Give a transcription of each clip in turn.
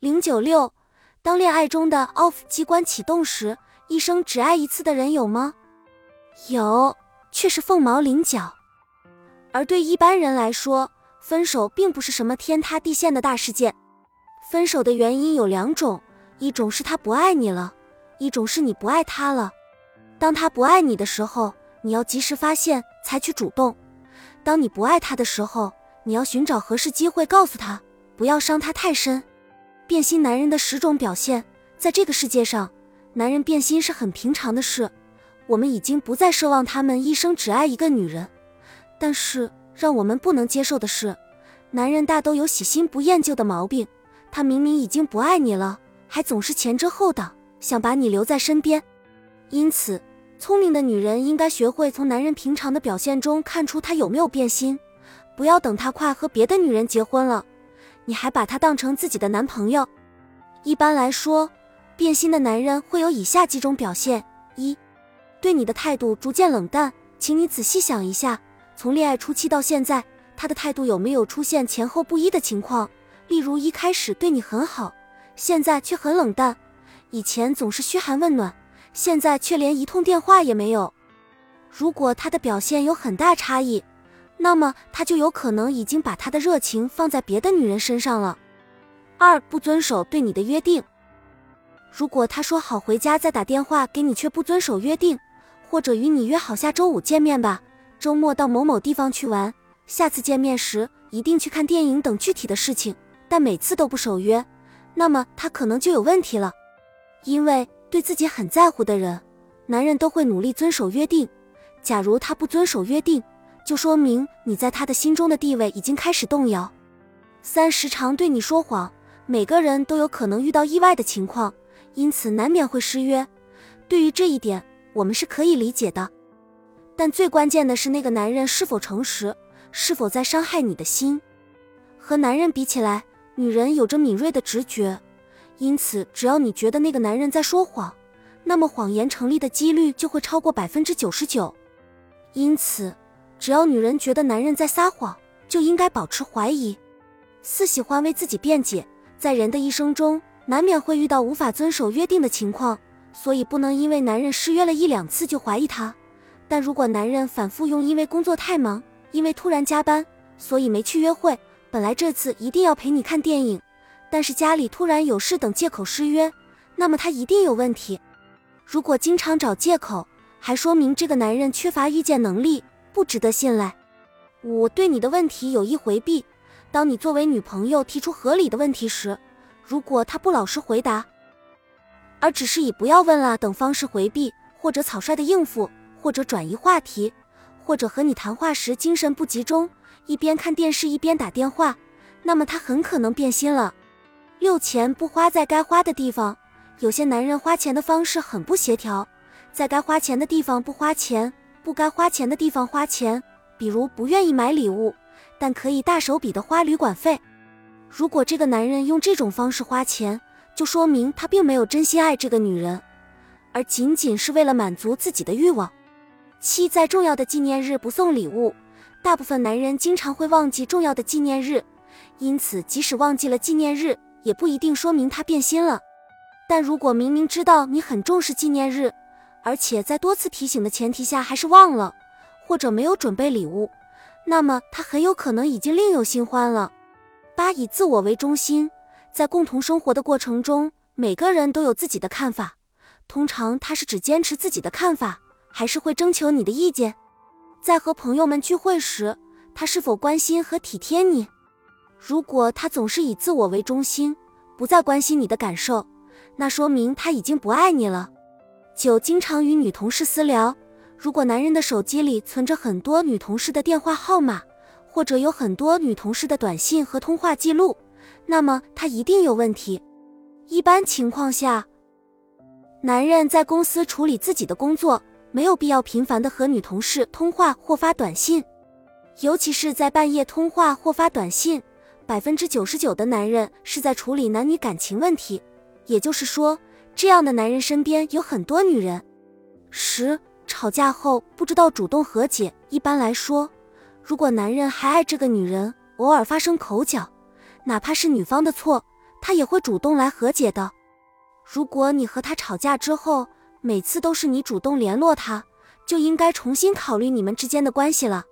零九六，当恋爱中的 off 机关启动时，一生只爱一次的人有吗？有，却是凤毛麟角。而对一般人来说，分手并不是什么天塌地陷的大事件。分手的原因有两种，一种是他不爱你了，一种是你不爱他了。当他不爱你的时候，你要及时发现，采取主动；当你不爱他的时候，你要寻找合适机会告诉他，不要伤他太深。变心男人的十种表现，在这个世界上，男人变心是很平常的事。我们已经不再奢望他们一生只爱一个女人，但是让我们不能接受的是，男人大都有喜新不厌旧的毛病。他明明已经不爱你了，还总是前遮后挡，想把你留在身边。因此，聪明的女人应该学会从男人平常的表现中看出他有没有变心，不要等他快和别的女人结婚了，你还把他当成自己的男朋友。一般来说，变心的男人会有以下几种表现：一。对你的态度逐渐冷淡，请你仔细想一下，从恋爱初期到现在，他的态度有没有出现前后不一的情况？例如一开始对你很好，现在却很冷淡；以前总是嘘寒问暖，现在却连一通电话也没有。如果他的表现有很大差异，那么他就有可能已经把他的热情放在别的女人身上了。二，不遵守对你的约定。如果他说好回家再打电话给你，却不遵守约定。或者与你约好下周五见面吧，周末到某某地方去玩，下次见面时一定去看电影等具体的事情，但每次都不守约，那么他可能就有问题了。因为对自己很在乎的人，男人都会努力遵守约定。假如他不遵守约定，就说明你在他的心中的地位已经开始动摇。三时常对你说谎，每个人都有可能遇到意外的情况，因此难免会失约。对于这一点。我们是可以理解的，但最关键的是那个男人是否诚实，是否在伤害你的心。和男人比起来，女人有着敏锐的直觉，因此只要你觉得那个男人在说谎，那么谎言成立的几率就会超过百分之九十九。因此，只要女人觉得男人在撒谎，就应该保持怀疑。四喜欢为自己辩解，在人的一生中，难免会遇到无法遵守约定的情况。所以不能因为男人失约了一两次就怀疑他，但如果男人反复用因为工作太忙，因为突然加班，所以没去约会，本来这次一定要陪你看电影，但是家里突然有事等借口失约，那么他一定有问题。如果经常找借口，还说明这个男人缺乏预见能力，不值得信赖。五对你的问题有意回避，当你作为女朋友提出合理的问题时，如果他不老实回答。而只是以不要问了等方式回避，或者草率的应付，或者转移话题，或者和你谈话时精神不集中，一边看电视一边打电话，那么他很可能变心了。六钱不花在该花的地方，有些男人花钱的方式很不协调，在该花钱的地方不花钱，不该花钱的地方花钱，比如不愿意买礼物，但可以大手笔的花旅馆费。如果这个男人用这种方式花钱，就说明他并没有真心爱这个女人，而仅仅是为了满足自己的欲望。七，在重要的纪念日不送礼物。大部分男人经常会忘记重要的纪念日，因此即使忘记了纪念日，也不一定说明他变心了。但如果明明知道你很重视纪念日，而且在多次提醒的前提下还是忘了，或者没有准备礼物，那么他很有可能已经另有新欢了。八，以自我为中心。在共同生活的过程中，每个人都有自己的看法。通常他是只坚持自己的看法，还是会征求你的意见？在和朋友们聚会时，他是否关心和体贴你？如果他总是以自我为中心，不再关心你的感受，那说明他已经不爱你了。九，经常与女同事私聊。如果男人的手机里存着很多女同事的电话号码，或者有很多女同事的短信和通话记录。那么他一定有问题。一般情况下，男人在公司处理自己的工作，没有必要频繁的和女同事通话或发短信，尤其是在半夜通话或发短信。百分之九十九的男人是在处理男女感情问题，也就是说，这样的男人身边有很多女人。十吵架后不知道主动和解。一般来说，如果男人还爱这个女人，偶尔发生口角。哪怕是女方的错，他也会主动来和解的。如果你和他吵架之后，每次都是你主动联络他，就应该重新考虑你们之间的关系了。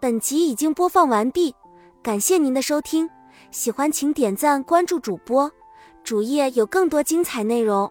本集已经播放完毕，感谢您的收听，喜欢请点赞关注主播，主页有更多精彩内容。